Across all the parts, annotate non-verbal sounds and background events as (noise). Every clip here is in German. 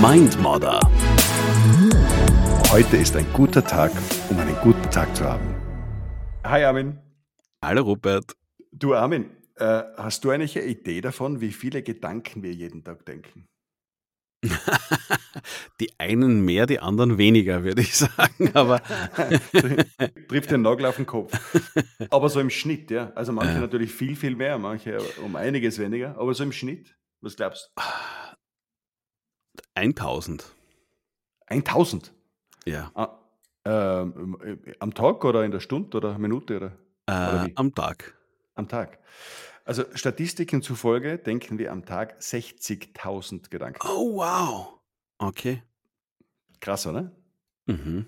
Mindmodder. Heute ist ein guter Tag, um einen guten Tag zu haben. Hi Armin. Hallo Rupert. Du Armin, äh, hast du eigentlich eine Idee davon, wie viele Gedanken wir jeden Tag denken? (laughs) die einen mehr, die anderen weniger, würde ich (laughs) sagen. Aber (laughs) trifft den Nagel auf den Kopf. Aber so im Schnitt, ja. Also manche ja. natürlich viel, viel mehr, manche um einiges weniger. Aber so im Schnitt, was glaubst du? 1000. 1000? Ja. Ah, äh, am Tag oder in der Stunde oder Minute? Oder, äh, oder am Tag. Am Tag. Also Statistiken zufolge denken wir am Tag 60.000 Gedanken. Oh, wow. Okay. Krass, oder? Mhm.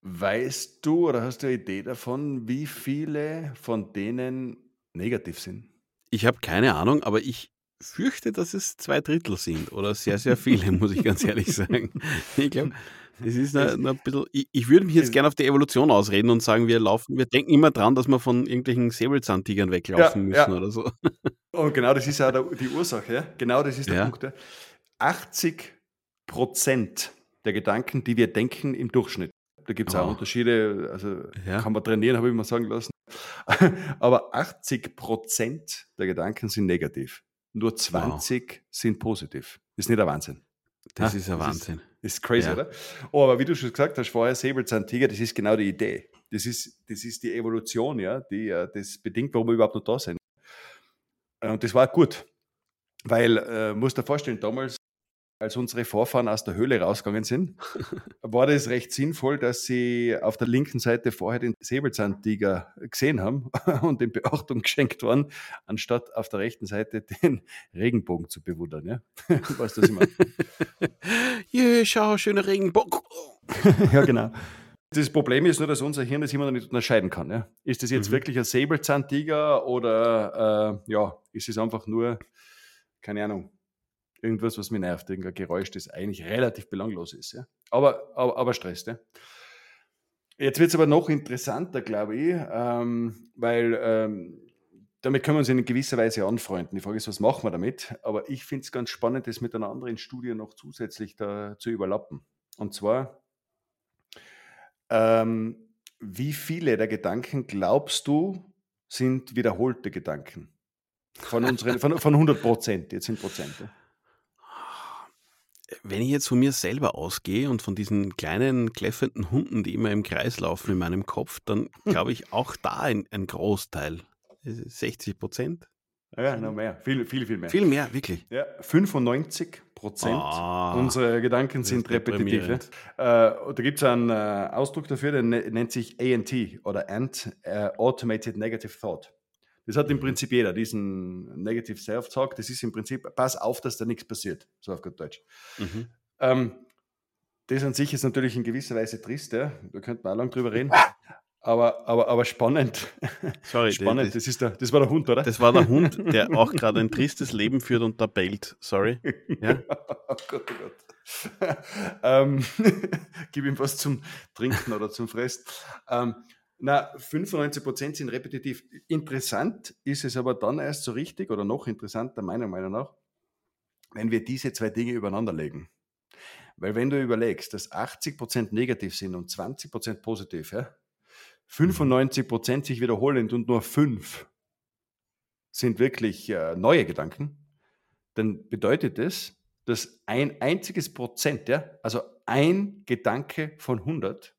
Weißt du oder hast du eine Idee davon, wie viele von denen negativ sind? Ich habe keine Ahnung, aber ich fürchte, dass es zwei Drittel sind oder sehr, sehr viele, muss ich ganz ehrlich sagen. (laughs) Ich glaube, das ist noch, noch ein bisschen. Ich, ich, würde mich jetzt gerne auf die Evolution ausreden und sagen, wir laufen, wir denken immer dran, dass wir von irgendwelchen Säbelzahntigern weglaufen ja, müssen ja. oder so. Und genau das ist ja die Ursache. Ja? Genau das ist der ja. Punkt. 80 Prozent der Gedanken, die wir denken im Durchschnitt. Da gibt es auch oh. Unterschiede, also kann man trainieren, habe ich mal sagen lassen. (laughs) Aber 80 Prozent der Gedanken sind negativ. Nur 20 wow. sind positiv. Ist nicht der Wahnsinn. Das ha? ist ein Wahnsinn. Ist, ist crazy, ja. oder? Oh, aber wie du schon gesagt hast vorher, Säbelzahntiger, das ist genau die Idee. Das ist, das ist die Evolution, ja, die äh, das bedingt, warum wir überhaupt noch da sind. Äh, und das war gut, weil, äh, musst dir vorstellen, damals als unsere Vorfahren aus der Höhle rausgegangen sind, (laughs) war das recht sinnvoll, dass sie auf der linken Seite vorher den Säbelzahntiger gesehen haben (laughs) und dem Beachtung geschenkt waren, anstatt auf der rechten Seite den Regenbogen zu bewundern. Ja? (laughs) Weißt du, was ich meine? Yeah, schau, schöner Regenbogen. ja, genau. Das Problem ist nur, dass unser Hirn das immer noch nicht unterscheiden kann. Ja? Ist das jetzt mhm. wirklich ein Säbelzahntiger oder äh, ja, ist es einfach nur, keine Ahnung, irgendwas, was mich nervt, irgendein Geräusch, das eigentlich relativ belanglos ist. Ja? Aber, aber, aber stresst. Ja? Jetzt wird es aber noch interessanter, glaube ich, ähm, weil ähm, damit können wir uns in gewisser Weise anfreunden. Die Frage ist, was machen wir damit? Aber ich finde es ganz spannend, das mit einer anderen Studie noch zusätzlich da zu überlappen. Und zwar, ähm, wie viele der Gedanken glaubst du sind wiederholte Gedanken? Von, unseren, von, von 100 Prozent, jetzt sind Prozente. Wenn ich jetzt von mir selber ausgehe und von diesen kleinen kläffenden Hunden, die immer im Kreis laufen in meinem Kopf, dann (laughs) glaube ich auch da ein, ein Großteil. 60 Prozent? Ja, noch mehr. Viel, viel, viel mehr. Viel mehr, wirklich. Ja, 95 Prozent oh, unserer Gedanken sind repetitiv. Äh, da gibt es einen äh, Ausdruck dafür, der ne-, nennt sich ANT oder ANT, äh, Automated Negative Thought. Das hat im Prinzip jeder, diesen Negative Self-Talk. Das ist im Prinzip, pass auf, dass da nichts passiert, so auf gut Deutsch. Mhm. Ähm, das an sich ist natürlich in gewisser Weise trist, ja. da könnte man auch lange drüber reden. Aber, aber, aber spannend. Sorry, (laughs) spannend. Das, das, ist der, das war der Hund, oder? Das war der Hund, der auch gerade ein tristes Leben führt und da bellt. Sorry. (laughs) Ja? oh Gott, oh Gott. (laughs) ähm, gib ihm was zum Trinken oder zum Fressen. Ähm, na, 95% sind repetitiv. Interessant ist es aber dann erst so richtig oder noch interessanter, meiner Meinung nach, wenn wir diese zwei Dinge übereinander legen. Weil wenn du überlegst, dass 80% negativ sind und 20% positiv, ja, 95% sich wiederholend und nur 5 sind wirklich äh, neue Gedanken, dann bedeutet das, dass ein einziges Prozent, ja, also ein Gedanke von 100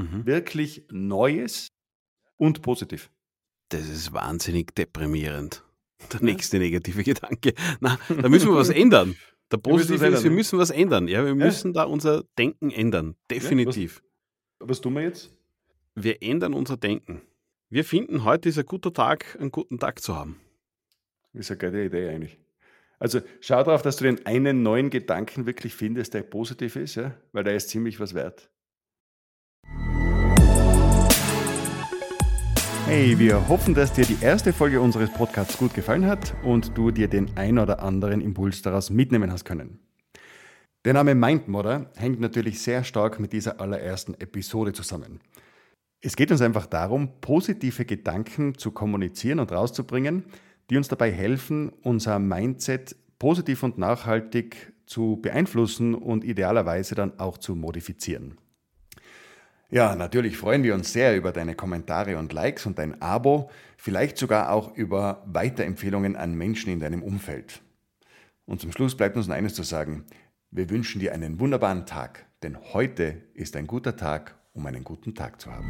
Mhm. Wirklich Neues und positiv. Das ist wahnsinnig deprimierend. Der nächste negative Gedanke. Na, da müssen wir was (laughs) ändern. Der Positive ist, wir müssen was ändern. Ja, wir müssen ja. da unser Denken ändern. Definitiv. Ja, was, was tun wir jetzt? Wir ändern unser Denken. Wir finden, heute ist ein guter Tag, einen guten Tag zu haben. Ist eine geile Idee eigentlich. Also schau darauf, dass du den einen neuen Gedanken wirklich findest, der positiv ist, ja? weil der ist ziemlich was wert. Hey, wir hoffen, dass dir die erste Folge unseres Podcasts gut gefallen hat und du dir den ein oder anderen Impuls daraus mitnehmen hast können. Der Name Mindmodder hängt natürlich sehr stark mit dieser allerersten Episode zusammen. Es geht uns einfach darum, positive Gedanken zu kommunizieren und rauszubringen, die uns dabei helfen, unser Mindset positiv und nachhaltig zu beeinflussen und idealerweise dann auch zu modifizieren. Ja, natürlich freuen wir uns sehr über deine Kommentare und Likes und dein Abo, vielleicht sogar auch über Weiterempfehlungen an Menschen in deinem Umfeld. Und zum Schluss bleibt uns noch eines zu sagen. Wir wünschen dir einen wunderbaren Tag, denn heute ist ein guter Tag, um einen guten Tag zu haben.